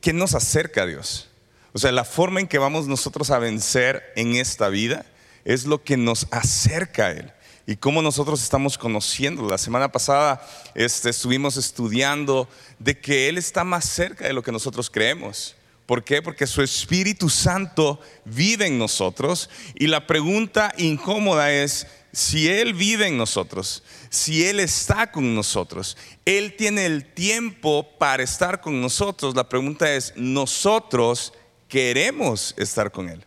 ¿qué nos acerca a Dios? O sea, la forma en que vamos nosotros a vencer en esta vida es lo que nos acerca a Él y cómo nosotros estamos conociendo. La semana pasada este, estuvimos estudiando de que Él está más cerca de lo que nosotros creemos. ¿Por qué? Porque su Espíritu Santo vive en nosotros y la pregunta incómoda es, si Él vive en nosotros, si Él está con nosotros, Él tiene el tiempo para estar con nosotros, la pregunta es, ¿nosotros queremos estar con Él?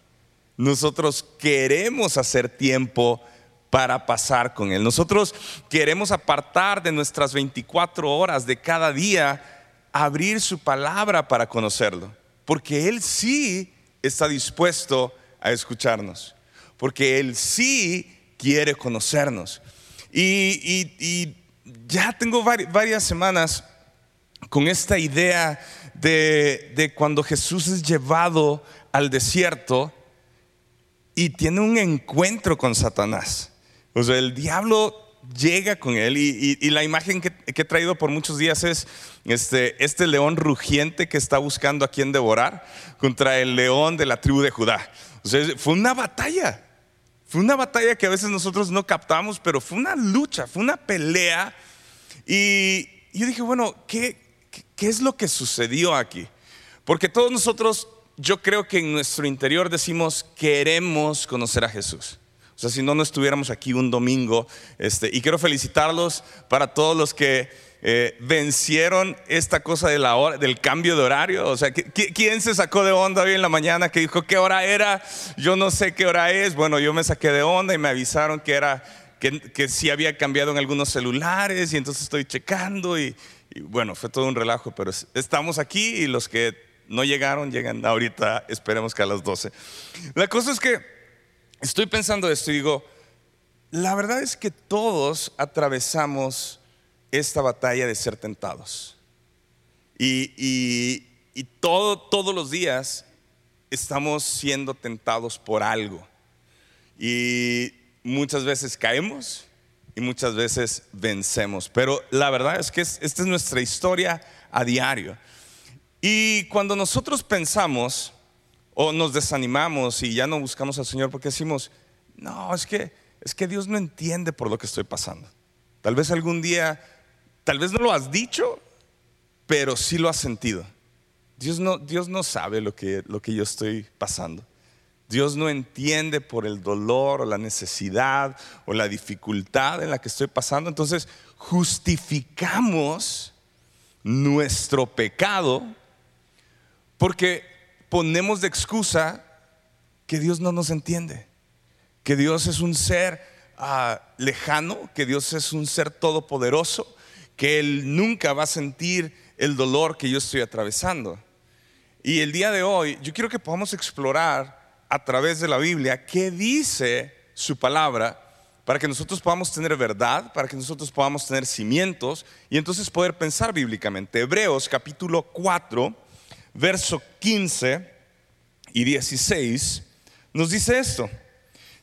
Nosotros queremos hacer tiempo para pasar con Él. Nosotros queremos apartar de nuestras 24 horas de cada día, abrir su palabra para conocerlo, porque Él sí está dispuesto a escucharnos, porque Él sí quiere conocernos. Y, ya tengo varias semanas con esta idea de, de cuando Jesús es llevado al desierto y tiene un encuentro con Satanás. O sea, el diablo llega con él y, la imagen que, he traído por muchos días es este, este león rugiente que está buscando a quien devorar contra el león de la tribu de Judá. O sea, fue una batalla. Fue una batalla que a veces nosotros no captamos, pero fue una lucha, fue una pelea. Y yo dije, bueno, ¿qué, qué es lo que sucedió aquí? Porque todos nosotros, yo creo que en nuestro interior decimos, queremos conocer a Jesús. O sea, si no, no estuviéramos aquí un domingo. Este, y quiero felicitarlos para todos los que eh, vencieron esta cosa del cambio de horario. O sea, ¿quién se sacó de onda hoy en la mañana que dijo qué hora era? Yo no sé qué hora es. Bueno, yo me saqué de onda y me avisaron que era que, que sí había cambiado en algunos celulares y entonces estoy checando y, y bueno, fue todo un relajo, pero estamos aquí y los que no llegaron llegan ahorita, esperemos que a las 12. La cosa es que estoy pensando esto y digo, la verdad es que todos atravesamos esta batalla de ser tentados. Y, todo, todos los días estamos siendo tentados por algo. Y muchas veces caemos y muchas veces vencemos. Pero la verdad es que esta es nuestra historia a diario. Y cuando nosotros pensamos, o nos desanimamos y ya no buscamos al Señor porque decimos, no, es que, es que Dios no entiende por lo que estoy pasando. Tal vez algún día, tal vez no lo has dicho, pero sí lo has sentido. Dios no, Dios no sabe lo que, lo que yo estoy pasando. Dios no entiende por el dolor o la necesidad o la dificultad en la que estoy pasando. Entonces justificamos nuestro pecado porque ponemos de excusa que Dios no nos entiende, que Dios es un ser ah, lejano, que Dios es un ser todopoderoso, que Él nunca va a sentir el dolor que yo estoy atravesando. Y el día de hoy yo quiero que podamos explorar a través de la Biblia qué dice su palabra para que nosotros podamos tener verdad, para que nosotros podamos tener cimientos y entonces poder pensar bíblicamente. Hebreos capítulo 4 verso 15 y 16, nos dice esto.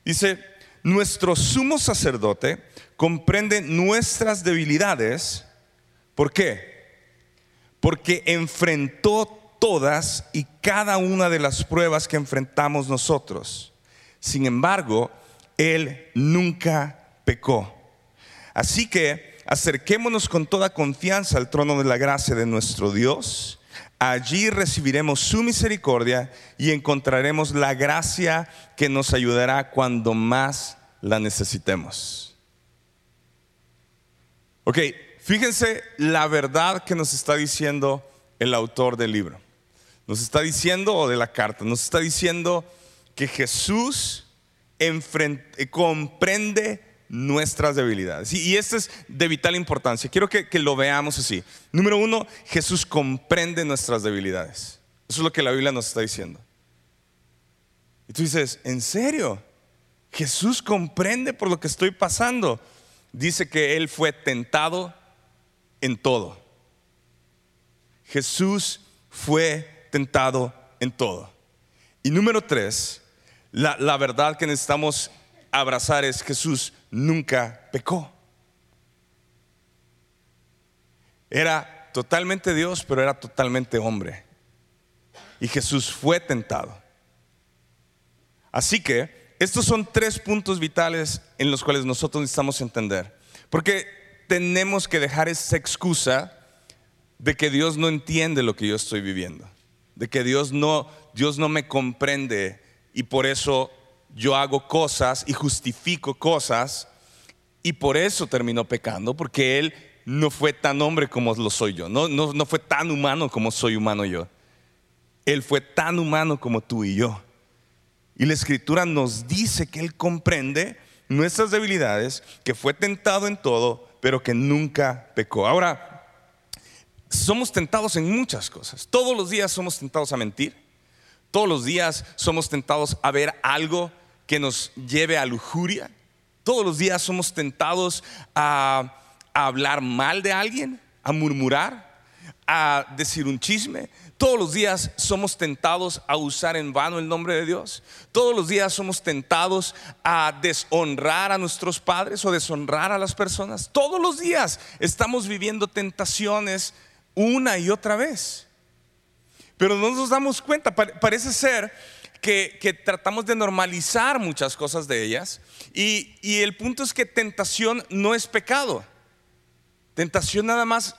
Dice, nuestro sumo sacerdote comprende nuestras debilidades. ¿Por qué? Porque enfrentó todas y cada una de las pruebas que enfrentamos nosotros. Sin embargo, Él nunca pecó. Así que acerquémonos con toda confianza al trono de la gracia de nuestro Dios Allí recibiremos su misericordia y encontraremos la gracia que nos ayudará cuando más la necesitemos. Ok, fíjense la verdad que nos está diciendo el autor del libro. Nos está diciendo, o de la carta, nos está diciendo que Jesús comprende nuestras debilidades. Y, esto es de vital importancia. Quiero que, lo veamos así. Número uno, Jesús comprende nuestras debilidades. Eso es lo que la Biblia nos está diciendo. Y tú dices, ¿en serio? Jesús comprende por lo que estoy pasando. Dice que Él fue tentado en todo. Jesús fue tentado en todo. Y número tres, la, la verdad que necesitamos abrazar es Jesús nunca pecó. Era totalmente Dios, pero era totalmente hombre. y Jesús fue tentado. Así que estos son tres puntos vitales en los cuales nosotros necesitamos entender. Porque tenemos que dejar esa excusa de que Dios no entiende lo que yo estoy viviendo, de que Dios no, Dios no me comprende y por eso yo hago cosas y justifico cosas y por eso terminó pecando, porque Él no fue tan hombre como lo soy yo, no, no, no fue tan humano como soy humano yo. Él fue tan humano como tú y yo. Y la escritura nos dice que Él comprende nuestras debilidades, que fue tentado en todo, pero que nunca pecó. Ahora, somos tentados en muchas cosas. Todos los días somos tentados a mentir. Todos los días somos tentados a ver algo que nos lleve a lujuria. Todos los días somos tentados a, hablar mal de alguien, a murmurar, a decir un chisme. Todos los días somos tentados a usar en vano el nombre de Dios. Todos los días somos tentados a deshonrar a nuestros padres o deshonrar a las personas. Todos los días estamos viviendo tentaciones una y otra vez. Pero no nos damos cuenta, parece ser que, tratamos de normalizar muchas cosas de ellas. Y, y el punto es que tentación no es pecado. Tentación nada más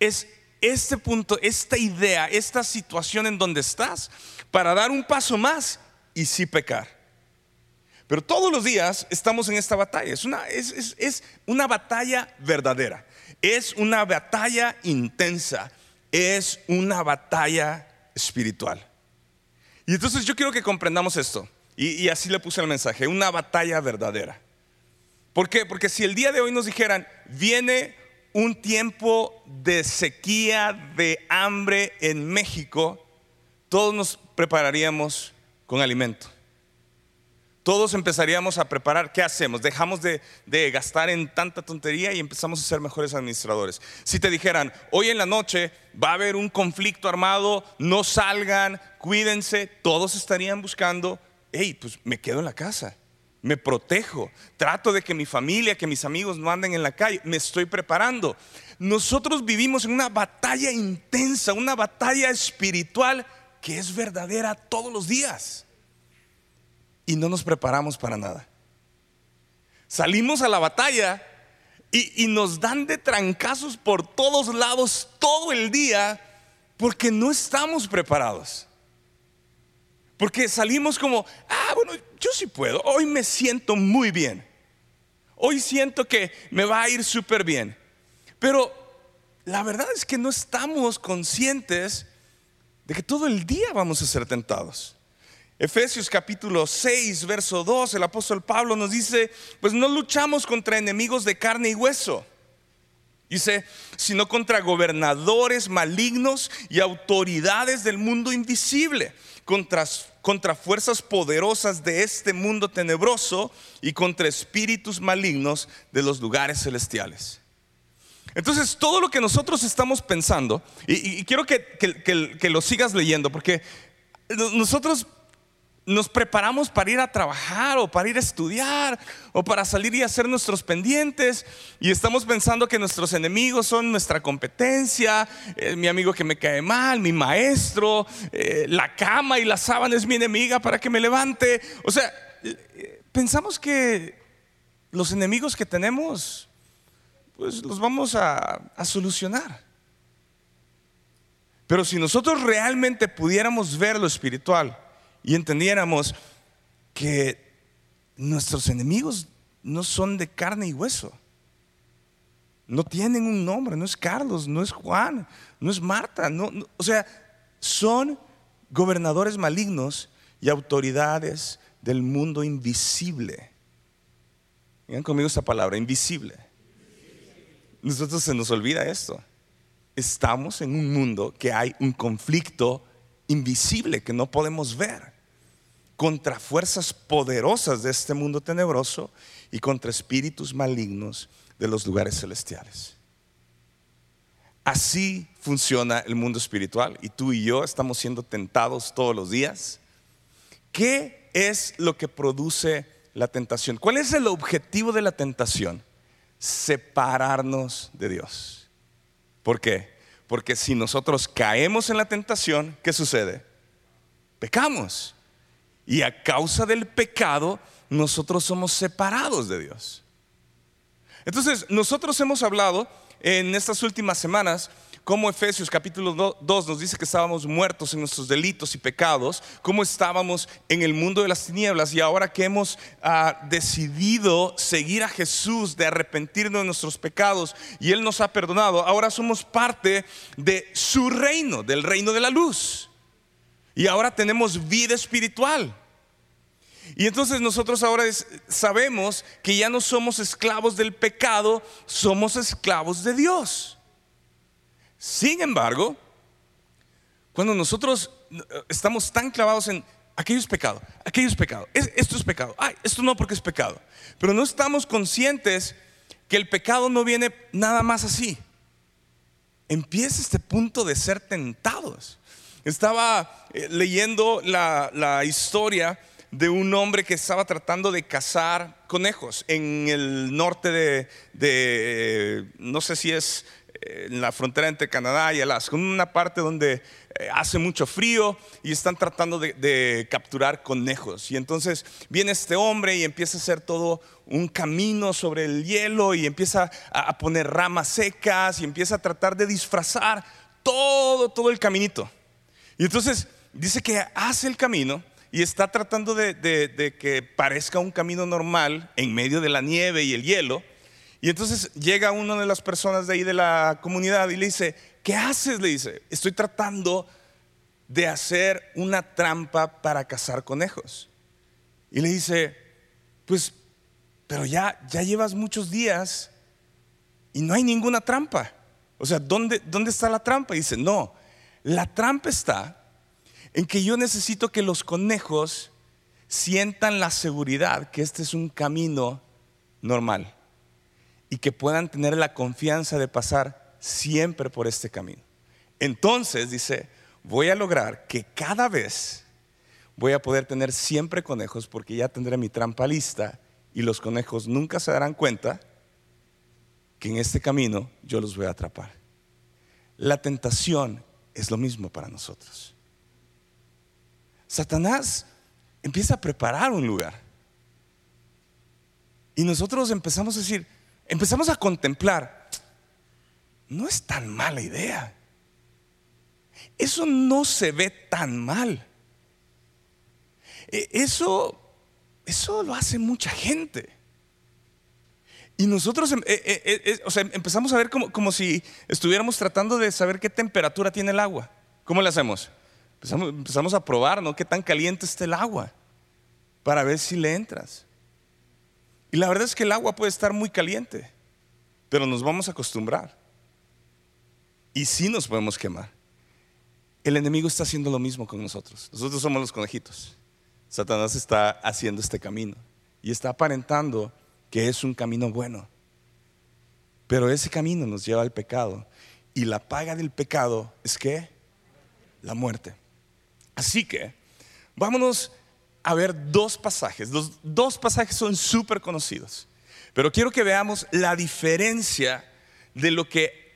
es este punto, esta idea, esta situación en donde estás para dar un paso más y sí pecar. Pero todos los días estamos en esta batalla. Es una, es, es una batalla verdadera. Es una batalla intensa. Es una batalla espiritual. Y entonces yo quiero que comprendamos esto. Y, así le puse el mensaje, una batalla verdadera. ¿Por qué? Porque si el día de hoy nos dijeran, viene un tiempo de sequía, de hambre en México, todos nos prepararíamos con alimento todos empezaríamos a preparar, ¿qué hacemos? Dejamos de, gastar en tanta tontería y empezamos a ser mejores administradores. Si te dijeran, hoy en la noche va a haber un conflicto armado, no salgan, cuídense, todos estarían buscando, hey, pues me quedo en la casa, me protejo, trato de que mi familia, que mis amigos no anden en la calle, me estoy preparando. Nosotros vivimos en una batalla intensa, una batalla espiritual que es verdadera todos los días y no nos preparamos para nada. Salimos a la batalla y, nos dan de trancazos por todos lados todo el día porque no estamos preparados. Porque salimos como, ah, bueno, yo sí puedo, hoy me siento muy bien. Hoy siento que me va a ir súper bien. Pero la verdad es que no estamos conscientes de que todo el día vamos a ser tentados. Efesios capítulo 6, verso 2, el apóstol Pablo nos dice, pues no luchamos contra enemigos de carne y hueso. Dice, sino contra gobernadores malignos y autoridades del mundo invisible, contra, contra fuerzas poderosas de este mundo tenebroso y contra espíritus malignos de los lugares celestiales. Entonces, todo lo que nosotros estamos pensando, y, quiero que, que lo sigas leyendo, porque nosotros nos preparamos para ir a trabajar o para ir a estudiar o para salir y hacer nuestros pendientes y estamos pensando que nuestros enemigos son nuestra competencia, eh, mi amigo que me cae mal, mi maestro, eh, la cama y la sábana es mi enemiga para que me levante. O sea, eh, pensamos que los enemigos que tenemos, pues los vamos a solucionar. Pero si nosotros realmente pudiéramos ver lo espiritual, y entendiéramos que nuestros enemigos no son de carne y hueso. No tienen un nombre, no es Carlos, no es Juan, no es Marta, no, o sea, son gobernadores malignos y autoridades del mundo invisible. Digan conmigo esta palabra, invisible. Nosotros se nos olvida esto. Estamos en un mundo que hay un conflicto invisible que no podemos ver, contra fuerzas poderosas de este mundo tenebroso y contra espíritus malignos de los lugares celestiales. Así funciona el mundo espiritual y tú y yo estamos siendo tentados todos los días. ¿Qué es lo que produce la tentación? ¿Cuál es el objetivo de la tentación? Separarnos de Dios. ¿Por qué? Porque si nosotros caemos en la tentación, ¿qué sucede? pecamos. Y a causa del pecado, nosotros somos separados de Dios. Entonces, nosotros hemos hablado en estas últimas semanas cómo Efesios capítulo 2 nos dice que estábamos muertos en nuestros delitos y pecados, cómo estábamos en el mundo de las tinieblas y ahora que hemos ah, decidido seguir a Jesús, de arrepentirnos de nuestros pecados y Él nos ha perdonado, ahora somos parte de su reino, del reino de la luz. Y ahora tenemos vida espiritual. Y entonces nosotros ahora sabemos que ya no somos esclavos del pecado, somos esclavos de Dios. Sin embargo, cuando nosotros eh, estamos tan clavados en aquello es pecado, aquello es pecado, esto es pecado, ay, esto no porque es pecado, pero no estamos conscientes que el pecado no viene nada más así. Empieza este punto de ser tentados. Estaba eh, leyendo la, historia de un hombre que estaba tratando de cazar conejos en el norte de, de no sé si es en la frontera entre Canadá y Alaska, una parte donde eh, hace mucho frío y están tratando de, capturar conejos. Y entonces viene este hombre y empieza a hacer todo un camino sobre el hielo y empieza a, poner ramas secas y empieza a tratar de disfrazar todo, todo el caminito. Y entonces dice que hace el camino y está tratando de que parezca un camino normal en medio de la nieve y el hielo y entonces llega una de las personas de ahí de la comunidad y le dice, ¿qué haces? Le dice, estoy tratando de hacer una trampa para cazar conejos. Y le dice, pues, pero ya, ya llevas muchos días y no hay ninguna trampa. O sea, ¿dónde, ¿dónde está la trampa? Y dice, no, la trampa está en que yo necesito que los conejos sientan la seguridad que este es un camino normal y que puedan tener la confianza de pasar siempre por este camino. Entonces, dice, voy a lograr que cada vez voy a poder tener siempre conejos porque ya tendré mi trampa lista y los conejos nunca se darán cuenta que en este camino yo los voy a atrapar. La tentación es lo mismo para nosotros. Satanás empieza a preparar un lugar. Y nosotros empezamos a decir, empezamos a contemplar, no es tan mala idea. Eso no se ve tan mal. E, eso, eso lo hace mucha gente. Y nosotros em, e, e, empezamos a ver como, como, si estuviéramos tratando de saber qué temperatura tiene el agua. ¿Cómo le hacemos? Empezamos, empezamos a probar, ¿no? Qué tan caliente está el agua para ver si le entras. Y la verdad es que el agua puede estar muy caliente, pero nos vamos a acostumbrar. Y sí nos podemos quemar. El enemigo está haciendo lo mismo con nosotros. Nosotros somos los conejitos. Satanás está haciendo este camino y está aparentando que es un camino bueno. Pero ese camino nos lleva al pecado. Y la paga del pecado es que la muerte. Así que vámonos a ver dos pasajes. Los dos pasajes son súper conocidos. Pero quiero que veamos la diferencia de lo que...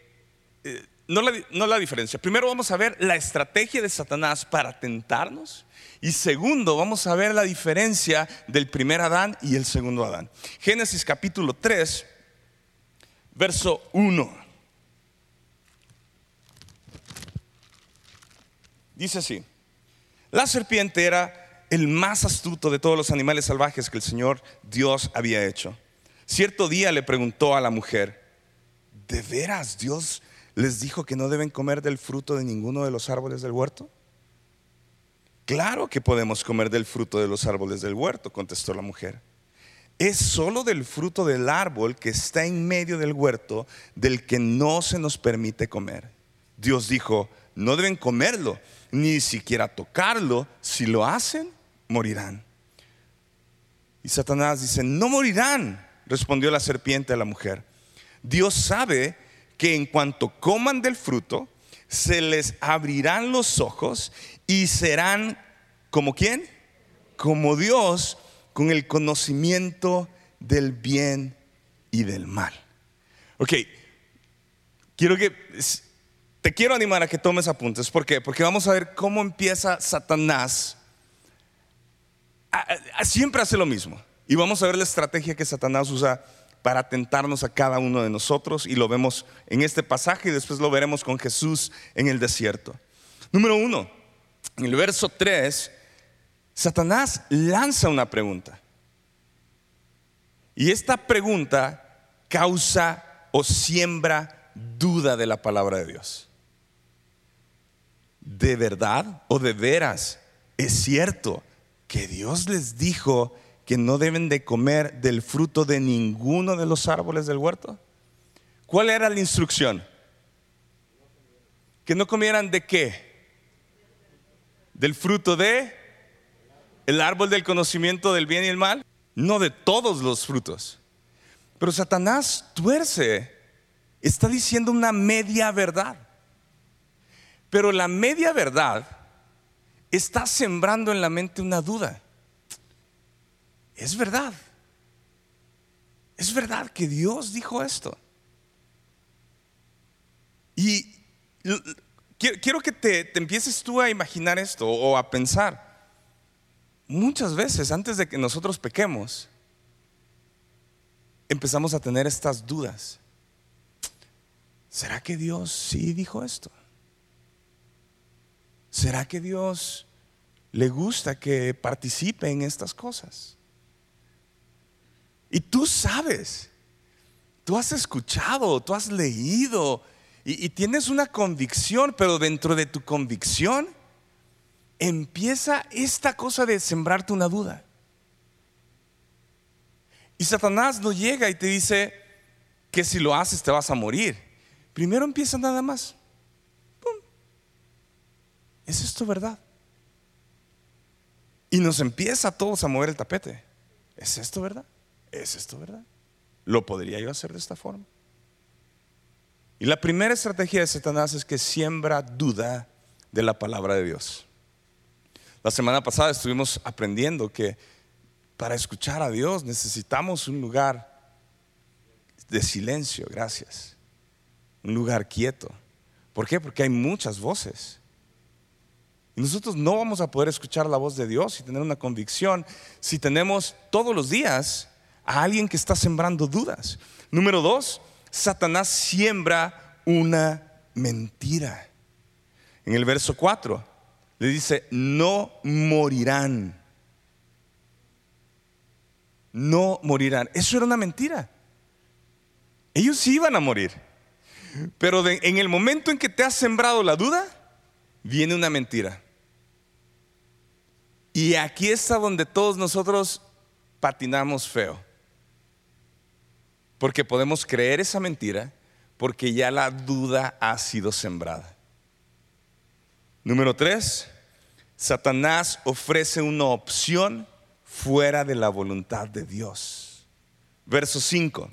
Eh, no, la, diferencia. Primero vamos a ver la estrategia de Satanás para tentarnos. Y segundo, vamos a ver la diferencia del primer Adán y el segundo Adán. Génesis capítulo 3, verso 1. Dice así, la serpiente era el más astuto de todos los animales salvajes que el Señor Dios había hecho. Cierto día le preguntó a la mujer, ¿de veras Dios les dijo que no deben comer del fruto de ninguno de los árboles del huerto? Claro que podemos comer del fruto de los árboles del huerto, contestó la mujer. Es solo del fruto del árbol que está en medio del huerto del que no se nos permite comer. Dios dijo, no deben comerlo, ni siquiera tocarlo. Si lo hacen, morirán. Y Satanás dice, no morirán, respondió la serpiente a la mujer. Dios sabe que en cuanto coman del fruto, se les abrirán los ojos y serán como quién? Como Dios con el conocimiento del bien y del mal. Ok, quiero que te quiero animar a que tomes apuntes. ¿Por qué? Porque vamos a ver cómo empieza Satanás. siempre hace lo mismo. Y vamos a ver la estrategia que Satanás usa para tentarnos a cada uno de nosotros. Y lo vemos en este pasaje y después lo veremos con Jesús en el desierto. Número uno, en el verso 3, Satanás lanza una pregunta. Y esta pregunta causa o siembra duda de la palabra de Dios. ¿De verdad o de veras es cierto que Dios les dijo que no deben de comer del fruto de ninguno de los árboles del huerto? ¿Cuál era la instrucción? Que no comieran de qué? Del fruto de el árbol del conocimiento del bien y el mal, no de todos los frutos. Pero Satanás tuerce, está diciendo una media verdad. Pero la media verdad está sembrando en la mente una duda. Es verdad. Es verdad que Dios dijo esto. Y quiero que te, empieces tú a imaginar esto o a pensar. Muchas veces antes de que nosotros pequemos, empezamos a tener estas dudas. ¿Será que Dios sí dijo esto? ¿Será que Dios le gusta que participe en estas cosas? Y tú sabes, tú has escuchado, tú has leído y, tienes una convicción, pero dentro de tu convicción empieza esta cosa de sembrarte una duda. Y Satanás no llega y te dice que si lo haces te vas a morir. Primero empieza nada más. ¿Es esto verdad? Y nos empieza a todos a mover el tapete. ¿Es esto verdad? ¿Es esto verdad? ¿Lo podría yo hacer de esta forma? Y la primera estrategia de Satanás es que siembra duda de la palabra de Dios. La semana pasada estuvimos aprendiendo que para escuchar a Dios necesitamos un lugar de silencio, gracias. Un lugar quieto. ¿Por qué? Porque hay muchas voces. Y nosotros no vamos a poder escuchar la voz de Dios y tener una convicción si tenemos todos los días a alguien que está sembrando dudas. Número dos, Satanás siembra una mentira. En el verso 4 le dice, no morirán no morirán. Eso era una mentira. Ellos sí iban a morir. Pero en el momento en que te has sembrado la duda, viene una mentira. Y aquí está donde todos nosotros patinamos feo. Porque podemos creer esa mentira porque ya la duda ha sido sembrada. Número tres, Satanás ofrece una opción fuera de la voluntad de Dios. Verso 5.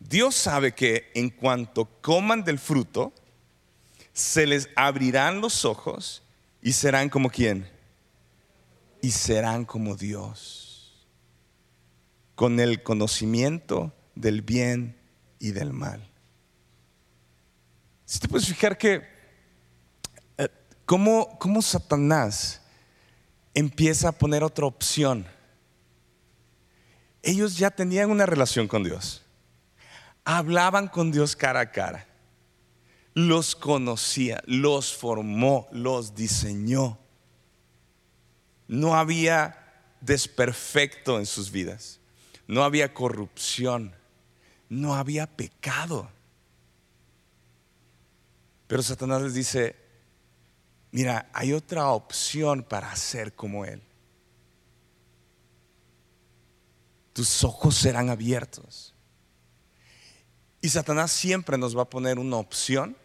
Dios sabe que en cuanto coman del fruto, se les abrirán los ojos y serán como quién? Y serán como Dios, con el conocimiento del bien y del mal. Si te puedes fijar que, eh, ¿cómo, cómo Satanás empieza a poner otra opción. Ellos ya tenían una relación con Dios. Hablaban con Dios cara a cara. Los conocía, los formó, los diseñó. No había desperfecto en sus vidas. No había corrupción. No había pecado. Pero Satanás les dice, Mira, hay otra opción para ser como Él. Tus ojos serán abiertos. Y Satanás siempre nos va a poner una opción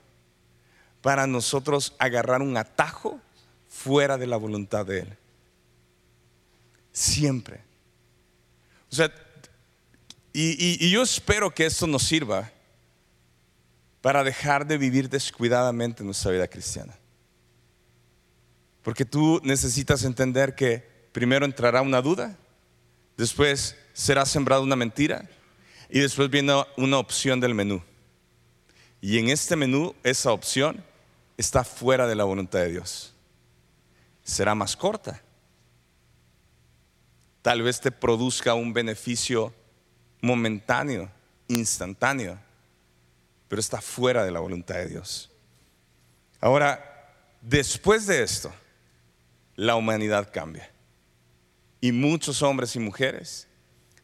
para nosotros agarrar un atajo fuera de la voluntad de Él. Siempre. O sea, y, yo espero que esto nos sirva para dejar de vivir descuidadamente nuestra vida cristiana. Porque tú necesitas entender que primero entrará una duda, después será sembrada una mentira y después viene una opción del menú. Y en este menú, esa opción está fuera de la voluntad de Dios. Será más corta. Tal vez te produzca un beneficio momentáneo, instantáneo, pero está fuera de la voluntad de Dios. Ahora, después de esto, la humanidad cambia. Y muchos hombres y mujeres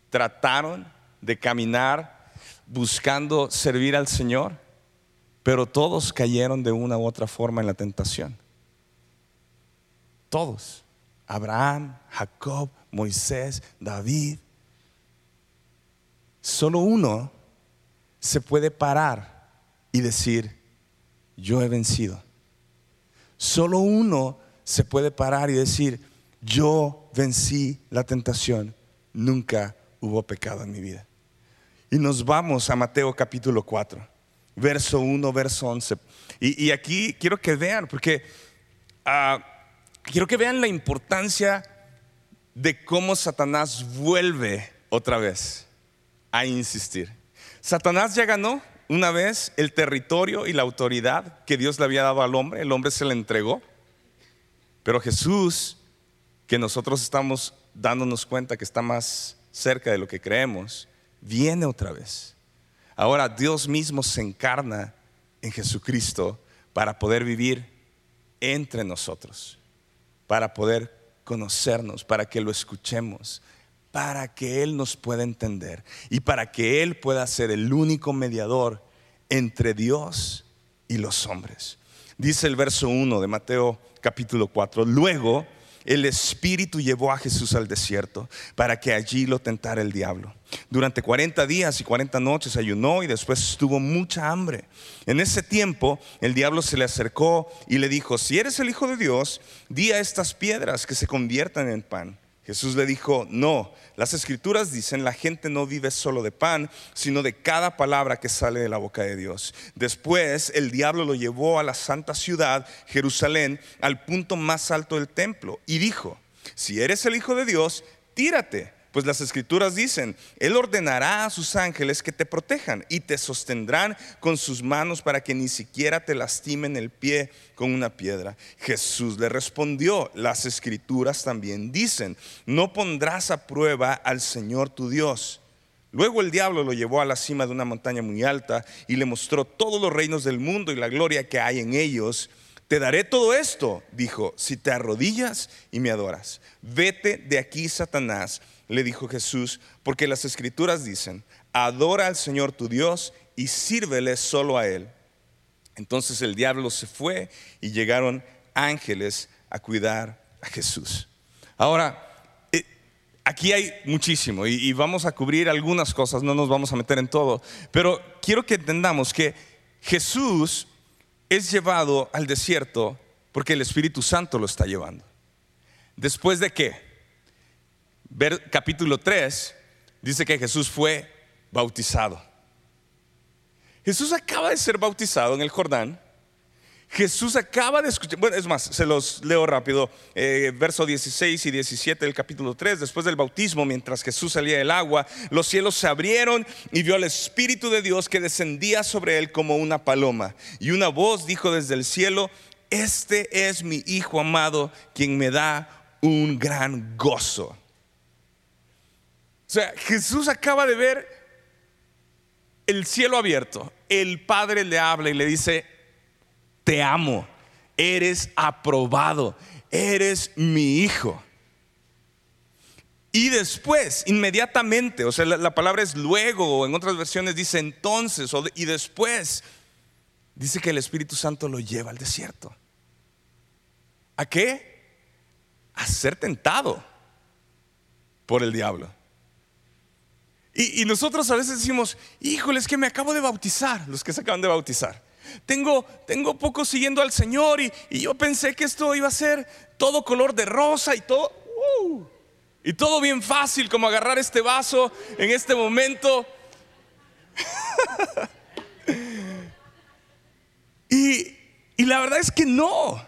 trataron de caminar buscando servir al Señor, pero todos cayeron de una u otra forma en la tentación. Todos. Abraham, Jacob, Moisés, David. Solo uno se puede parar y decir, yo he vencido. Solo uno se puede parar y decir, yo vencí la tentación, nunca hubo pecado en mi vida. Y nos vamos a Mateo capítulo 4, verso 1, verso 11. Y, aquí quiero que vean, porque ah, quiero que vean la importancia de cómo Satanás vuelve otra vez a insistir. Satanás ya ganó una vez el territorio y la autoridad que Dios le había dado al hombre, el hombre se le entregó, pero Jesús, que nosotros estamos dándonos cuenta que está más cerca de lo que creemos, viene otra vez. Ahora Dios mismo se encarna en Jesucristo para poder vivir entre nosotros, para poder conocernos, para que lo escuchemos, para que Él nos pueda entender y para que Él pueda ser el único mediador entre Dios y los hombres. Dice el verso 1 de Mateo capítulo 4, luego el Espíritu llevó a Jesús al desierto para que allí lo tentara el diablo. Durante 40 días y 40 noches ayunó y después tuvo mucha hambre. En ese tiempo el diablo se le acercó y le dijo, si eres el Hijo de Dios, di a estas piedras que se conviertan en pan. Jesús le dijo, no, las escrituras dicen, la gente no vive solo de pan, sino de cada palabra que sale de la boca de Dios. Después el diablo lo llevó a la santa ciudad, Jerusalén, al punto más alto del templo, y dijo, si eres el Hijo de Dios, tírate pues las escrituras dicen, Él ordenará a sus ángeles que te protejan y te sostendrán con sus manos para que ni siquiera te lastimen el pie con una piedra. Jesús le respondió, las escrituras también dicen, no pondrás a prueba al Señor tu Dios. Luego el diablo lo llevó a la cima de una montaña muy alta y le mostró todos los reinos del mundo y la gloria que hay en ellos. Te daré todo esto, dijo, si te arrodillas y me adoras. Vete de aquí, Satanás le dijo Jesús, porque las escrituras dicen, adora al Señor tu Dios y sírvele solo a Él. Entonces el diablo se fue y llegaron ángeles a cuidar a Jesús. Ahora, eh, aquí hay muchísimo y, y vamos a cubrir algunas cosas, no nos vamos a meter en todo, pero quiero que entendamos que Jesús es llevado al desierto porque el Espíritu Santo lo está llevando. ¿Después de qué? Capítulo 3, dice que Jesús fue bautizado. Jesús acaba de ser bautizado en el Jordán. Jesús acaba de escuchar, bueno, es más, se los leo rápido, eh, verso 16 y 17 del capítulo 3, después del bautismo, mientras Jesús salía del agua, los cielos se abrieron y vio al Espíritu de Dios que descendía sobre él como una paloma. Y una voz dijo desde el cielo, este es mi Hijo amado, quien me da un gran gozo. O sea, Jesús acaba de ver el cielo abierto. El Padre le habla y le dice, te amo, eres aprobado, eres mi hijo. Y después, inmediatamente, o sea, la, palabra es luego, o en otras versiones dice entonces, y después, dice que el Espíritu Santo lo lleva al desierto. ¿A qué? A ser tentado por el diablo. Y, nosotros a veces decimos, híjole, es que me acabo de bautizar, los que se acaban de bautizar. Tengo, tengo poco siguiendo al Señor y, yo pensé que esto iba a ser todo color de rosa y todo, uh, y todo bien fácil, como agarrar este vaso en este momento. y, y la verdad es que no.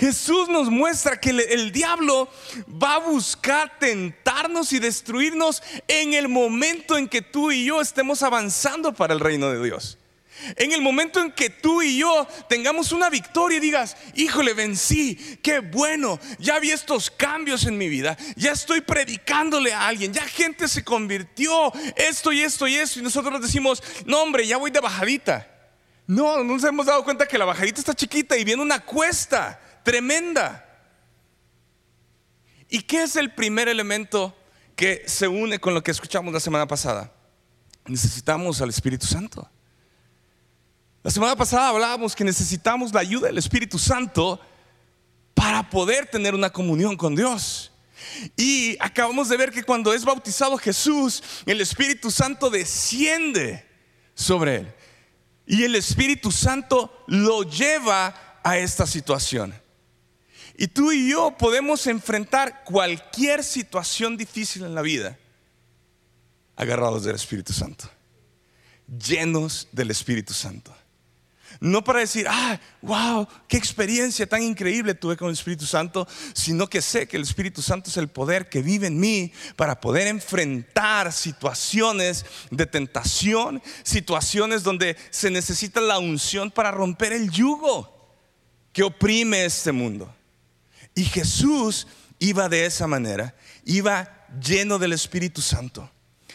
Jesús nos muestra que el, diablo va a buscar tentarnos y destruirnos en el momento en que tú y yo estemos avanzando para el reino de Dios. En el momento en que tú y yo tengamos una victoria y digas, híjole, vencí, qué bueno, ya vi estos cambios en mi vida, ya estoy predicándole a alguien, ya gente se convirtió, esto y esto y esto, y nosotros decimos, no hombre, ya voy de bajadita. No, no nos hemos dado cuenta que la bajadita está chiquita y viene una cuesta tremenda. ¿Y qué es el primer elemento que se une con lo que escuchamos la semana pasada? Necesitamos al Espíritu Santo. La semana pasada hablábamos que necesitamos la ayuda del Espíritu Santo para poder tener una comunión con Dios. Y acabamos de ver que cuando es bautizado Jesús, el Espíritu Santo desciende sobre él. Y el Espíritu Santo lo lleva a esta situación. Y tú y yo podemos enfrentar cualquier situación difícil en la vida agarrados del Espíritu Santo, llenos del Espíritu Santo. No para decir, ah, wow, qué experiencia tan increíble tuve con el Espíritu Santo, sino que sé que el Espíritu Santo es el poder que vive en mí para poder enfrentar situaciones de tentación, situaciones donde se necesita la unción para romper el yugo que oprime este mundo. Y Jesús iba de esa manera, iba lleno del Espíritu Santo.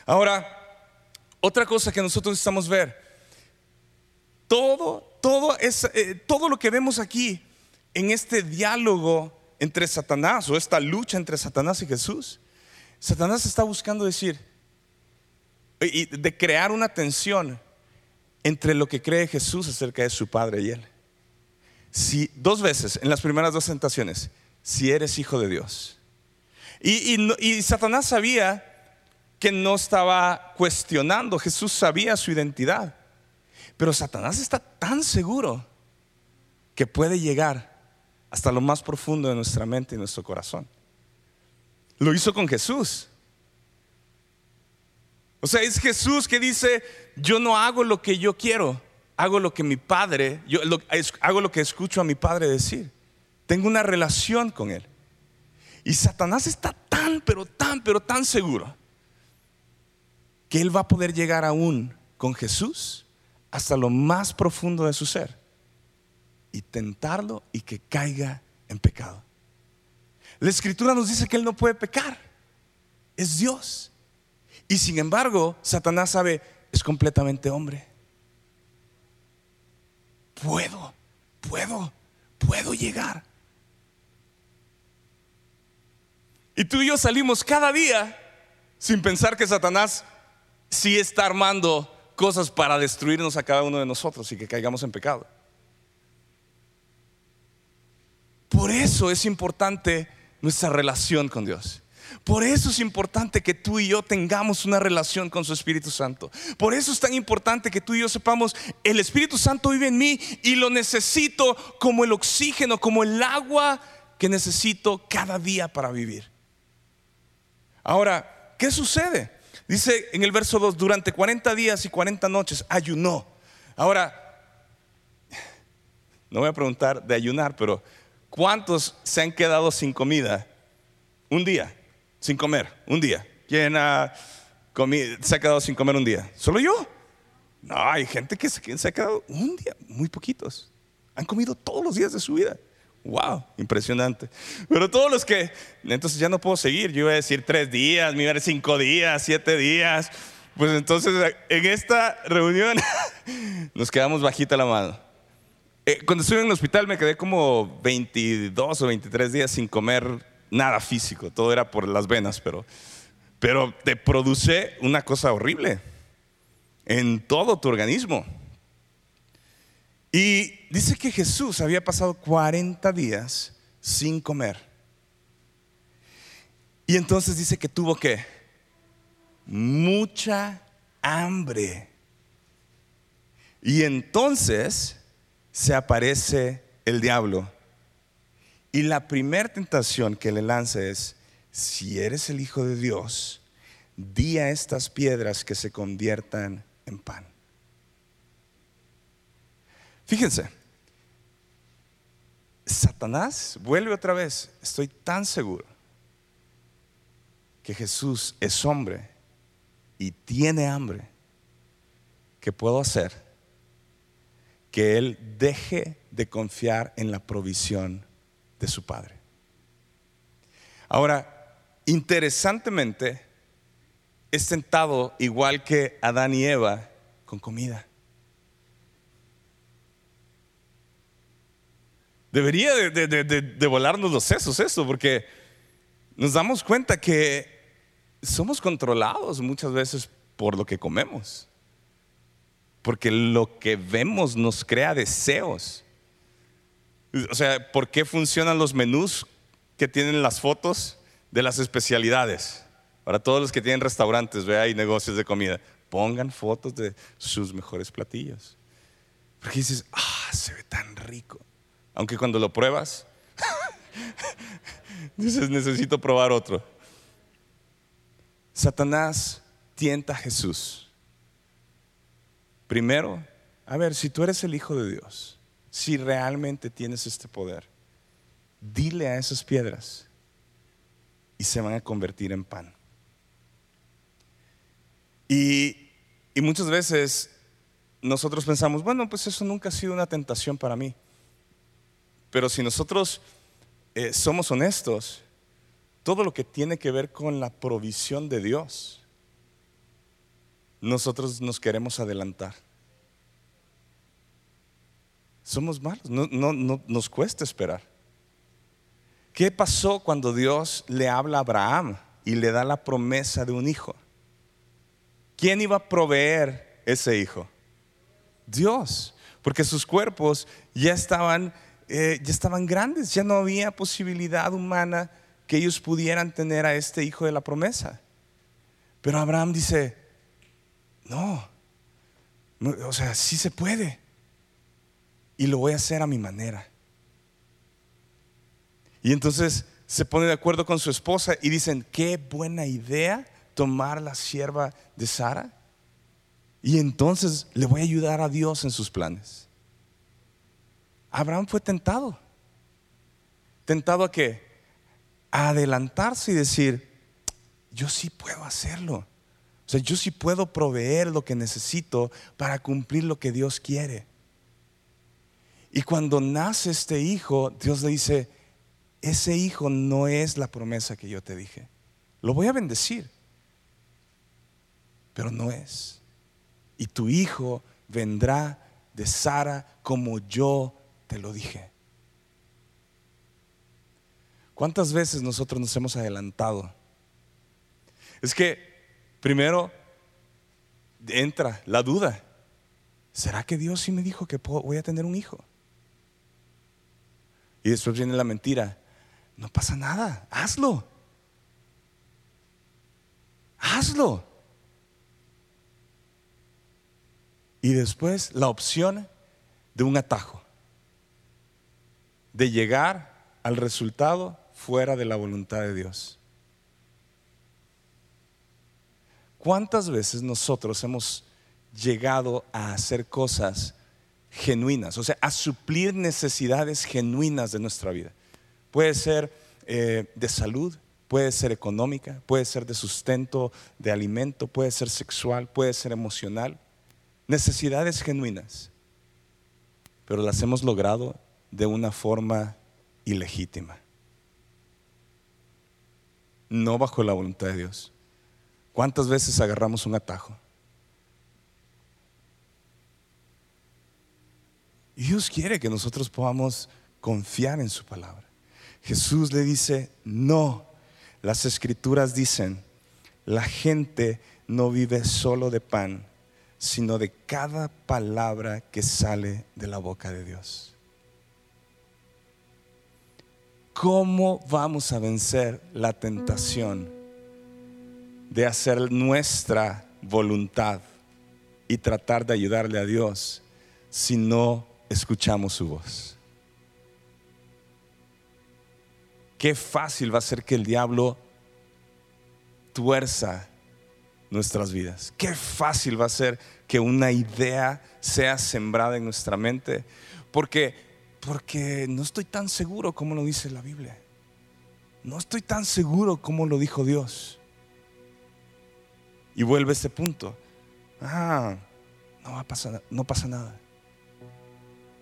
Ahora, otra cosa que nosotros necesitamos ver, todo todo, es, eh, todo lo que vemos aquí en este diálogo entre Satanás o esta lucha entre Satanás y Jesús, Satanás está buscando decir y de crear una tensión entre lo que cree Jesús acerca de su Padre y él. Si dos veces en las primeras dos tentaciones, si eres hijo de Dios. Y, y Satanás sabía que no estaba cuestionando, Jesús sabía su identidad. Pero Satanás está tan seguro que puede llegar hasta lo más profundo de nuestra mente y nuestro corazón. Lo hizo con Jesús. O sea, es Jesús que dice, yo no hago lo que yo quiero, hago lo que mi padre, yo hago lo que escucho a mi padre decir. Tengo una relación con él. Y Satanás está tan, pero tan, pero tan seguro que él va a poder llegar aún con Jesús hasta lo más profundo de su ser y tentarlo y que caiga en pecado. La escritura nos dice que Él no puede pecar, es Dios. Y sin embargo, Satanás sabe, es completamente hombre. Puedo, puedo, puedo llegar. Y tú y yo salimos cada día sin pensar que Satanás sí está armando cosas para destruirnos a cada uno de nosotros y que caigamos en pecado. Por eso es importante nuestra relación con Dios. Por eso es importante que tú y yo tengamos una relación con su Espíritu Santo. Por eso es tan importante que tú y yo sepamos, el Espíritu Santo vive en mí y lo necesito como el oxígeno, como el agua que necesito cada día para vivir. Ahora, ¿qué sucede? Dice en el verso 2, durante 40 días y 40 noches ayunó. Ahora, no voy a preguntar de ayunar, pero ¿cuántos se han quedado sin comida un día? Sin comer, un día. ¿Quién se ha quedado sin comer un día? ¿Solo yo? No, hay gente que se ha quedado un día, muy poquitos. Han comido todos los días de su vida. Wow, impresionante. Pero todos los que, entonces ya no puedo seguir, yo iba a decir tres días, me iba a decir cinco días, siete días. Pues entonces en esta reunión nos quedamos bajita la mano. Eh, cuando estuve en el hospital me quedé como 22 o 23 días sin comer nada físico, todo era por las venas, pero, pero te produce una cosa horrible en todo tu organismo. Y dice que Jesús había pasado 40 días sin comer. Y entonces dice que tuvo que mucha hambre. Y entonces se aparece el diablo. Y la primera tentación que le lanza es, si eres el Hijo de Dios, di a estas piedras que se conviertan en pan. Fíjense, Satanás vuelve otra vez, estoy tan seguro que Jesús es hombre y tiene hambre, que puedo hacer que él deje de confiar en la provisión de su padre. Ahora, interesantemente, es tentado igual que Adán y Eva con comida. Debería de, volarnos los sesos eso, porque nos damos cuenta que somos controlados muchas veces por lo que comemos. Porque lo que vemos nos crea deseos. O sea, ¿por qué funcionan los menús que tienen las fotos de las especialidades? Para todos los que tienen restaurantes, vea, y negocios de comida, pongan fotos de sus mejores platillos. Porque dices, ah, se ve tan rico. Aunque cuando lo pruebas, dices, necesito probar otro. Satanás tienta a Jesús. Primero, a ver, si tú eres el Hijo de Dios, si realmente tienes este poder, dile a esas piedras y se van a convertir en pan. Y, muchas veces nosotros pensamos, bueno, pues eso nunca ha sido una tentación para mí. Pero si nosotros eh, somos honestos, todo lo que tiene que ver con la provisión de Dios, nosotros nos queremos adelantar. Somos malos, no, no nos cuesta esperar. ¿Qué pasó cuando Dios le habla a Abraham y le da la promesa de un hijo? ¿Quién iba a proveer ese hijo? Dios, porque sus cuerpos ya estaban, eh, ya estaban grandes, ya no había posibilidad humana que ellos pudieran tener a este hijo de la promesa. Pero Abraham dice, no, o sea, sí se puede. Y lo voy a hacer a mi manera. Y entonces se pone de acuerdo con su esposa y dicen, qué buena idea tomar la sierva de Sara y entonces le voy a ayudar a Dios en sus planes. Abraham fue tentado. ¿Tentado a qué? A adelantarse y decir, yo sí puedo hacerlo. O sea, yo sí puedo proveer lo que necesito para cumplir lo que Dios quiere. Y cuando nace este hijo, Dios le dice, ese hijo no es la promesa que yo te dije. Lo voy a bendecir pero no es. Y tu hijo vendrá de Sara como yo te lo dije. ¿Cuántas veces nosotros nos hemos adelantado? Es que primero entra la duda. ¿Será que Dios sí me dijo que voy a tener un hijo? Y después viene la mentira. No pasa nada, hazlo. Hazlo. Y después la opción de un atajo, de llegar al resultado fuera de la voluntad de Dios. ¿Cuántas veces nosotros hemos llegado a hacer cosas genuinas, o sea, a suplir necesidades genuinas de nuestra vida? Puede ser eh, de salud, puede ser económica, puede ser de sustento, de alimento, puede ser sexual, puede ser emocional necesidades genuinas, pero las hemos logrado de una forma ilegítima, no bajo la voluntad de Dios. ¿Cuántas veces agarramos un atajo? Dios quiere que nosotros podamos confiar en su palabra. Jesús le dice, no, las escrituras dicen, la gente no vive solo de pan, sino de cada palabra que sale de la boca de Dios. ¿Cómo vamos a vencer la tentación de hacer nuestra voluntad y tratar de ayudarle a Dios si no escuchamos su voz? Qué fácil va a ser que el diablo tuerza nuestras vidas. Qué fácil va a ser que una idea sea sembrada en nuestra mente, porque porque no estoy tan seguro como lo dice la Biblia. No estoy tan seguro como lo dijo Dios. Y vuelve ese punto. Ah, no va a pasar, no pasa nada.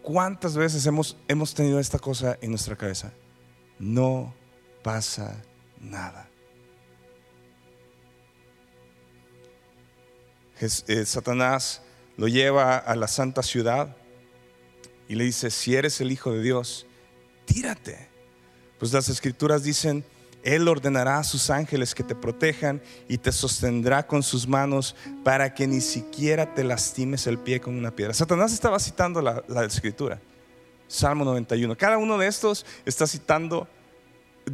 ¿Cuántas veces hemos, hemos tenido esta cosa en nuestra cabeza? No pasa nada. Eh, Satanás lo lleva a la santa ciudad y le dice, si eres el Hijo de Dios, tírate. Pues las escrituras dicen, Él ordenará a sus ángeles que te protejan y te sostendrá con sus manos para que ni siquiera te lastimes el pie con una piedra. Satanás estaba citando la, la escritura. Salmo 91. Cada uno de estos está citando,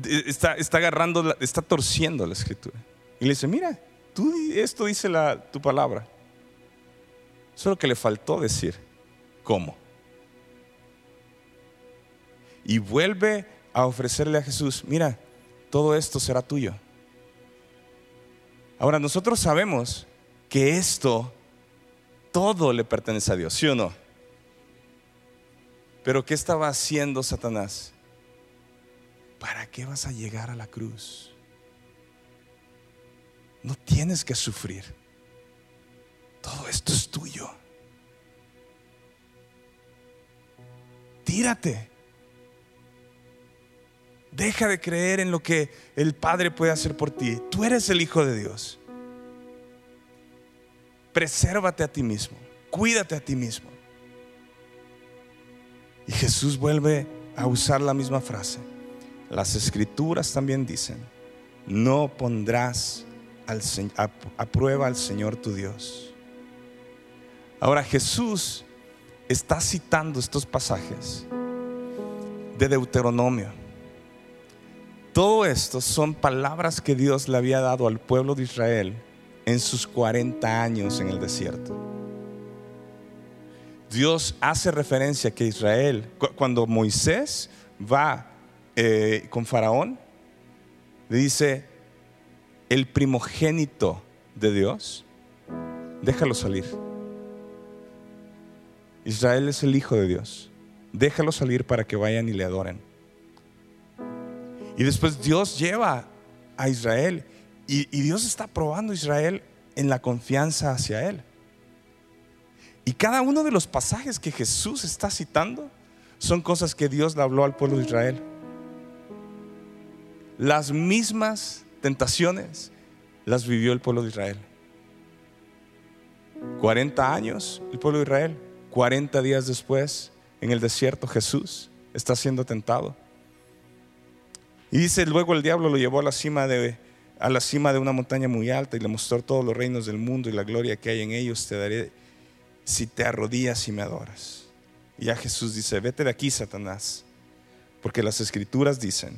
está, está agarrando, está torciendo la escritura. Y le dice, mira, tú, esto dice la, tu palabra. Solo que le faltó decir, ¿cómo? Y vuelve a ofrecerle a Jesús, mira, todo esto será tuyo. Ahora nosotros sabemos que esto, todo le pertenece a Dios, ¿sí o no? Pero ¿qué estaba haciendo Satanás? ¿Para qué vas a llegar a la cruz? No tienes que sufrir. Todo esto es tuyo. Tírate. Deja de creer en lo que el Padre puede hacer por ti. Tú eres el Hijo de Dios. Presérvate a ti mismo. Cuídate a ti mismo. Y Jesús vuelve a usar la misma frase. Las escrituras también dicen, no pondrás a, prueba al Señor tu Dios. Ahora Jesús está citando estos pasajes de Deuteronomio. Todo esto son palabras que Dios le había dado al pueblo de Israel en sus 40 años en el desierto. Dios hace referencia que Israel, cuando Moisés va eh, con Faraón, le dice, el primogénito de Dios, déjalo salir. Israel es el hijo de Dios, déjalo salir para que vayan y le adoren. Y después Dios lleva a Israel y, Dios está probando a Israel en la confianza hacia Él. Y cada uno de los pasajes que Jesús está citando son cosas que Dios le habló al pueblo de Israel. Las mismas tentaciones las vivió el pueblo de Israel. 40 años el pueblo de Israel, 40 días después en el desierto Jesús está siendo tentado. Y dice, luego el diablo lo llevó a la cima de a la cima de una montaña muy alta y le mostró todos los reinos del mundo y la gloria que hay en ellos, te daré si te arrodillas y me adoras. Y ya Jesús dice, vete de aquí, Satanás, porque las escrituras dicen,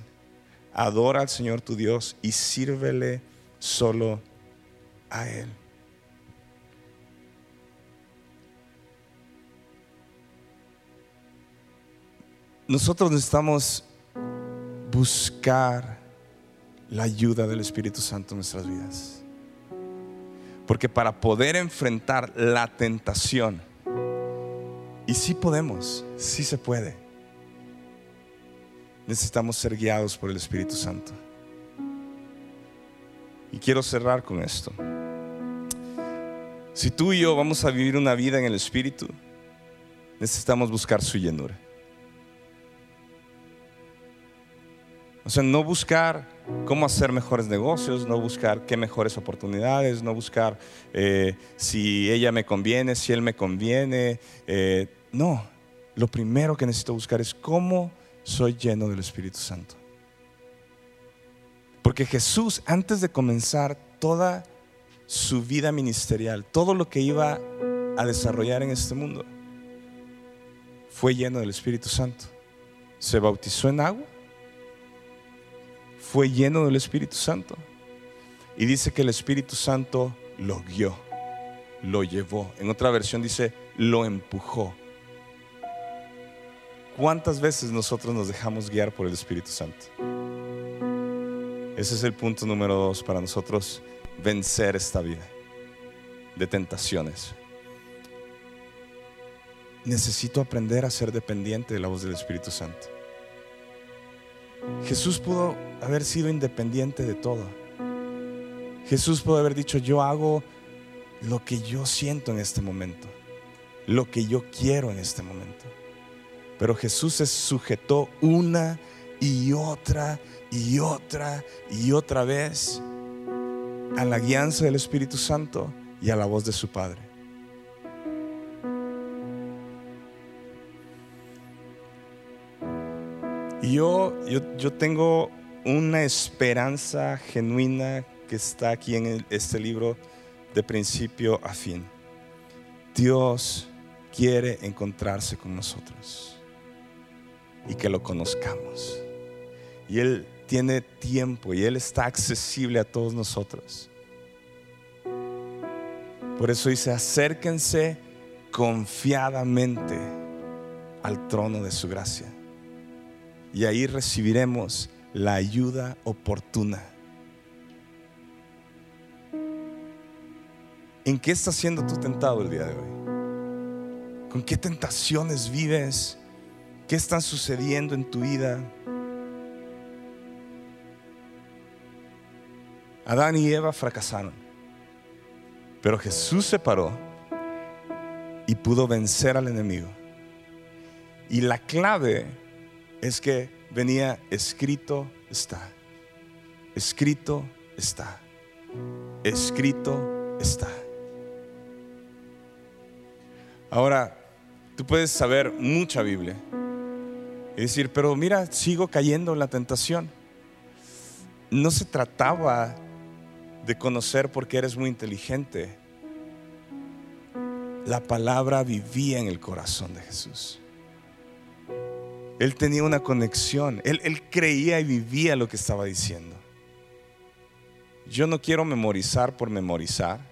adora al Señor tu Dios y sírvele solo a Él. Nosotros necesitamos buscar la ayuda del Espíritu Santo en nuestras vidas. Porque para poder enfrentar la tentación, y si podemos, si se puede, necesitamos ser guiados por el Espíritu Santo. Y quiero cerrar con esto. Si tú y yo vamos a vivir una vida en el Espíritu, necesitamos buscar su llenura. O sea, no buscar cómo hacer mejores negocios, no buscar qué mejores oportunidades, no buscar eh, si ella me conviene, si él me conviene. Eh, no, lo primero que necesito buscar es cómo soy lleno del Espíritu Santo. Porque Jesús, antes de comenzar toda su vida ministerial, todo lo que iba a desarrollar en este mundo, fue lleno del Espíritu Santo. Se bautizó en agua fue lleno del Espíritu Santo. Y dice que el Espíritu Santo lo guió, lo llevó. En otra versión dice, lo empujó. ¿Cuántas veces nosotros nos dejamos guiar por el Espíritu Santo? Ese es el punto número dos para nosotros vencer esta vida de tentaciones. Necesito aprender a ser dependiente de la voz del Espíritu Santo. Jesús pudo haber sido independiente de todo. Jesús pudo haber dicho, yo hago lo que yo siento en este momento, lo que yo quiero en este momento. Pero Jesús se sujetó una y otra y otra y otra vez a la guianza del Espíritu Santo y a la voz de su Padre. Yo, yo, yo tengo una esperanza genuina que está aquí en este libro de principio a fin. Dios quiere encontrarse con nosotros y que lo conozcamos. Y Él tiene tiempo y Él está accesible a todos nosotros. Por eso dice, acérquense confiadamente al trono de su gracia. Y ahí recibiremos la ayuda oportuna. ¿En qué estás siendo tú tentado el día de hoy? ¿Con qué tentaciones vives? ¿Qué está sucediendo en tu vida? Adán y Eva fracasaron, pero Jesús se paró y pudo vencer al enemigo. Y la clave es que venía escrito está, escrito está, escrito está. Ahora, tú puedes saber mucha Biblia y decir, pero mira, sigo cayendo en la tentación. No se trataba de conocer porque eres muy inteligente. La palabra vivía en el corazón de Jesús. Él tenía una conexión. Él, creía y vivía lo que estaba diciendo. Yo no quiero memorizar por memorizar.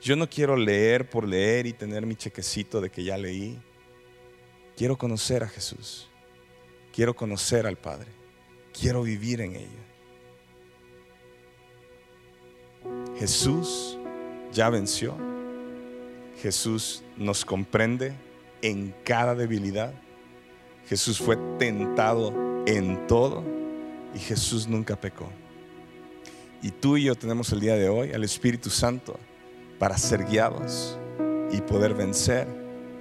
Yo no quiero leer por leer y tener mi chequecito de que ya leí. Quiero conocer a Jesús. Quiero conocer al Padre. Quiero vivir en ella. Jesús ya venció. Jesús nos comprende en cada debilidad. Jesús fue tentado en todo y Jesús nunca pecó. Y tú y yo tenemos el día de hoy al Espíritu Santo para ser guiados y poder vencer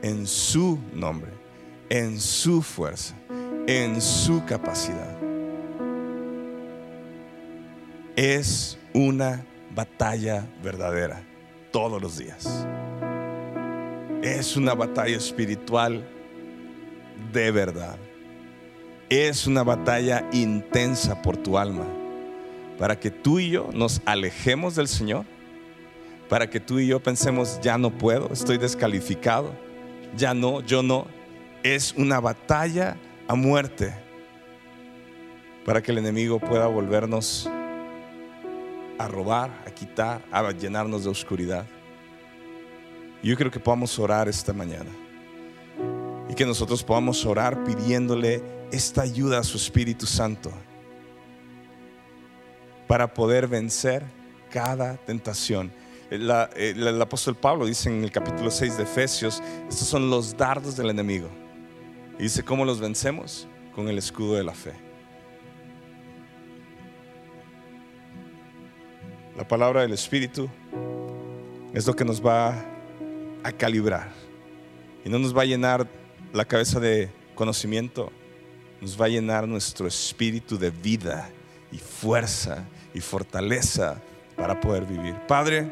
en su nombre, en su fuerza en su capacidad. Es una batalla verdadera todos los días. Es una batalla espiritual de verdad. Es una batalla intensa por tu alma. Para que tú y yo nos alejemos del Señor. Para que tú y yo pensemos, ya no puedo, estoy descalificado. Ya no, yo no. Es una batalla a muerte para que el enemigo pueda volvernos a robar, a quitar, a llenarnos de oscuridad. Yo creo que podamos orar esta mañana que nosotros podamos orar pidiéndole esta ayuda a su Espíritu Santo para poder vencer cada tentación. el, el, apóstol Pablo dice en el capítulo 6 de Efesios, estos son los dardos del enemigo. Y dice, ¿cómo los vencemos? Con el escudo de la fe. La palabra del Espíritu es lo que nos va a calibrar. Y no nos va a llenar la cabeza de conocimiento, nos va a llenar nuestro espíritu de vida y fuerza y fortaleza para poder vivir. Padre,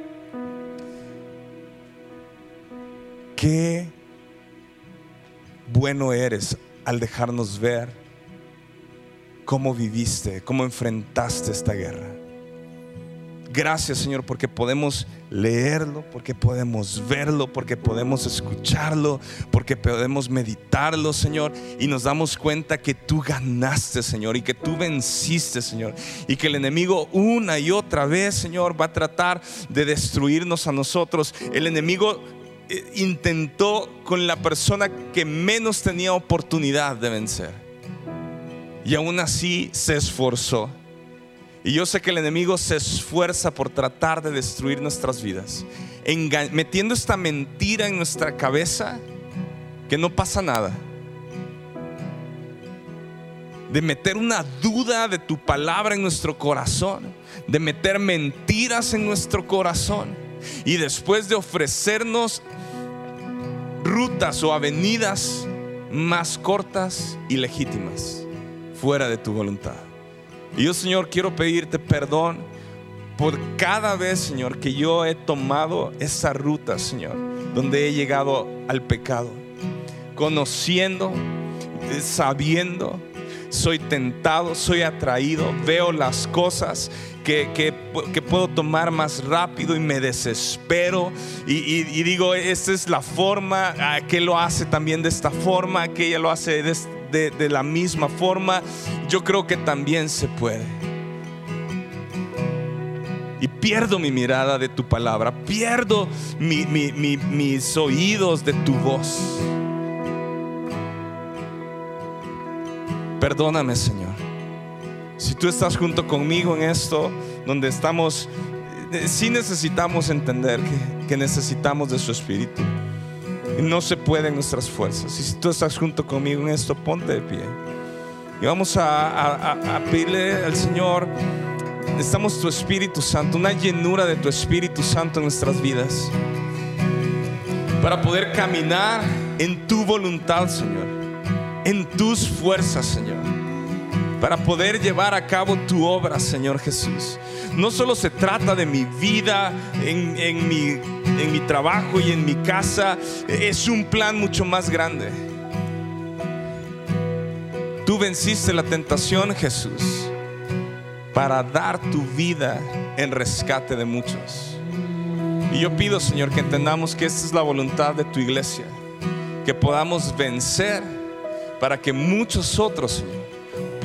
qué bueno eres al dejarnos ver cómo viviste, cómo enfrentaste esta guerra. Gracias Señor porque podemos leerlo, porque podemos verlo, porque podemos escucharlo, porque podemos meditarlo Señor y nos damos cuenta que tú ganaste Señor y que tú venciste Señor y que el enemigo una y otra vez Señor va a tratar de destruirnos a nosotros. El enemigo eh, intentó con la persona que menos tenía oportunidad de vencer. Y aún así se esforzó. Y yo sé que el enemigo se esfuerza por tratar de destruir nuestras vidas, metiendo esta mentira en nuestra cabeza que no pasa nada. De meter una duda de tu palabra en nuestro corazón, de meter mentiras en nuestro corazón y después de ofrecernos rutas o avenidas más cortas y legítimas, fuera de tu voluntad. Y yo, Señor, quiero pedirte perdón por cada vez, Señor, que yo he tomado esa ruta, Señor, donde he llegado al pecado, conociendo, sabiendo, soy tentado, soy atraído, veo las cosas que, puedo tomar más rápido y me desespero y, digo, esta es la forma, que lo hace también de esta forma, aquella lo hace de, la misma forma, yo creo que también se puede. Y pierdo mi mirada de tu palabra, pierdo mis oídos de tu voz. Perdóname, Señor. Si tú estás junto conmigo en esto, donde estamos, eh, sí necesitamos entender que, necesitamos de su Espíritu. No se puede en nuestras fuerzas. Y si tú estás junto conmigo en esto, ponte de pie. Y vamos a, a pedirle al Señor, necesitamos tu Espíritu Santo, una llenura de tu Espíritu Santo en nuestras vidas. Para poder caminar en tu voluntad, Señor. En tus fuerzas, Señor para poder llevar a cabo tu obra, Señor Jesús. No solo se trata de mi vida en, mi, trabajo y en mi casa, es un plan mucho más grande. Tú venciste la tentación, Jesús, para dar tu vida en rescate de muchos. Y yo pido, Señor, que entendamos que esta es la voluntad de tu iglesia, que podamos vencer para que muchos otros,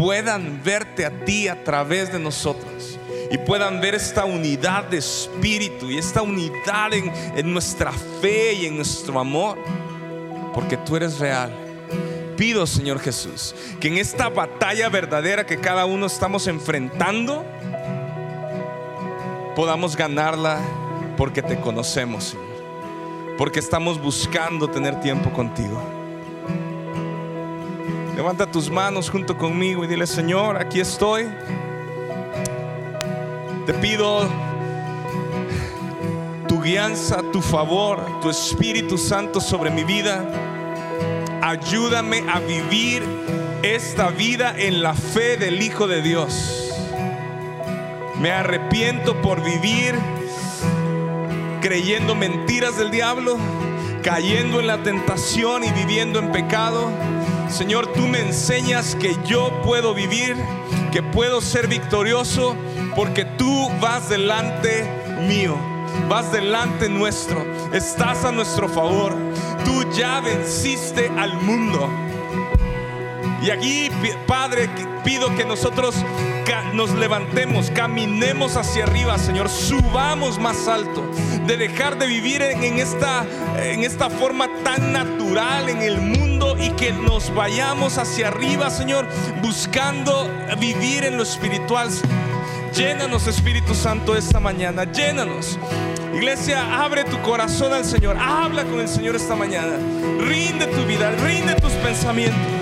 puedan verte a ti a través de nosotros y puedan ver esta unidad de espíritu y esta unidad en, nuestra fe y en nuestro amor, porque tú eres real. Pido, Señor Jesús, que en esta batalla verdadera que cada uno estamos enfrentando, podamos ganarla porque te conocemos, Señor. Porque estamos buscando tener tiempo contigo. Levanta tus manos junto conmigo y dile, Señor, aquí estoy. Te pido tu guianza, tu favor, tu Espíritu Santo sobre mi vida. Ayúdame a vivir esta vida en la fe del Hijo de Dios. Me arrepiento por vivir creyendo mentiras del diablo, cayendo en la tentación y viviendo en pecado. Señor, tú me enseñas que yo puedo vivir, que puedo ser victorioso, porque tú vas delante mío, vas delante nuestro, estás a nuestro favor. Tú ya venciste al mundo. Y aquí, Padre, pido que nosotros nos levantemos, caminemos hacia arriba, Señor, subamos más alto, de dejar de vivir en, esta, en esta forma tan natural en el mundo y que nos vayamos hacia arriba, Señor, buscando vivir en lo espiritual. Llénanos, Espíritu Santo, esta mañana, llénanos. Iglesia, abre tu corazón al Señor, habla con el Señor esta mañana, rinde tu vida, rinde tus pensamientos.